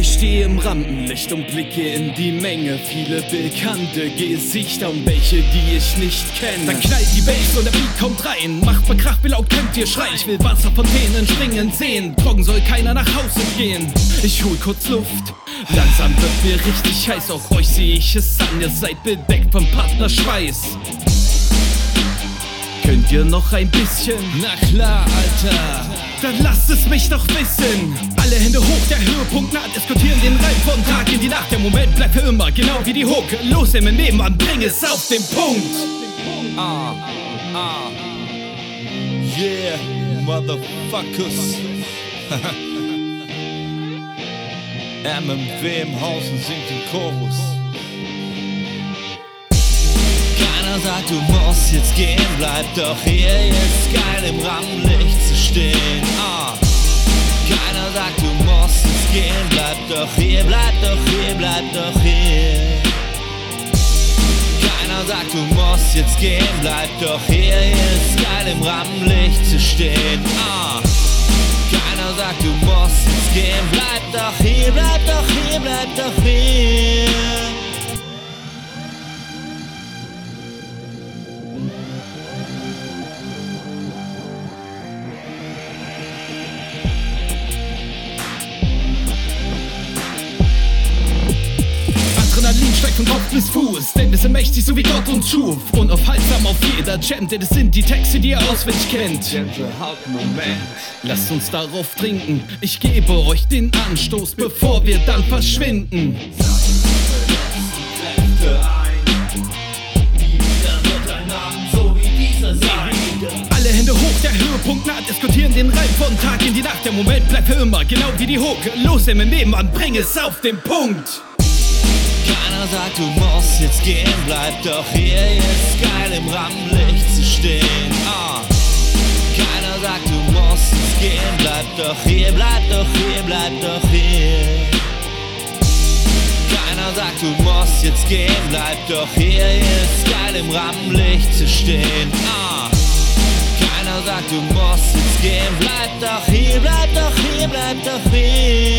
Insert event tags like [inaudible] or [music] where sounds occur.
Ich stehe im Rampenlicht und blicke in die Menge. Viele bekannte Gesichter und welche, die ich nicht kenne. Dann knallt die Bass und der Beat kommt rein. Macht mal Krach, will auch könnt ihr schreien. Ich will Wasserfontänen springen sehen. Trocken soll keiner nach Hause gehen. Ich hol kurz Luft. Langsam wird mir richtig heiß. Auch euch sehe ich es an. Ihr seid bedeckt vom Partnerschweiß. Könnt ihr noch ein bisschen? Na klar, Alter. Dann lasst es mich doch wissen. Alle Hände hoch, der Höhepunkt naht. Diskutieren den Reim von Tag in die Nacht. Der Moment bleibt für immer, genau wie die Hook. Los, im Nebenmann, bring es auf den Punkt. Ah, ah. Yeah, motherfuckers. [laughs] MMW im Haus und singt den Chorus. Keiner sagt, du musst jetzt gehen, bleib doch hier jetzt geil im Rampenlicht zu stehen. Ah. Keiner sagt, du musst jetzt gehen, bleib doch hier, bleib doch hier, bleib doch hier. Keiner sagt, du musst jetzt gehen, bleib doch hier, jetzt geil im Rampenlicht zu stehen. Ah. Keiner sagt, du musst jetzt gehen, bleib doch hier, bleib doch hier, bleib doch hier. Von Kopf bis Fuß, denn wir sind mächtig, so wie Gott uns schuf. Unaufhaltsam auf jeder Jam, denn es sind die Texte, die ihr auswendig kennt. Lasst uns darauf trinken, ich gebe euch den Anstoß, bevor wir dann verschwinden. Alle Hände hoch, der Höhepunkt naht, diskutieren den Reim von Tag in die Nacht. Der Moment bleibt für immer, genau wie die Hook. Los, im Nebenmann, bring es auf den Punkt. Keiner sagt, du musst jetzt gehen, bleib doch hier jetzt geil im Rampenlicht zu stehen. Ah. Keiner sagt, du musst jetzt gehen, bleib doch hier, bleib doch hier, bleib doch hier. Keiner sagt, du musst jetzt gehen, bleib doch hier jetzt geil im Rampenlicht zu stehen. Ah. Keiner sagt, du musst jetzt gehen, bleib doch hier, bleib doch hier, bleib doch hier.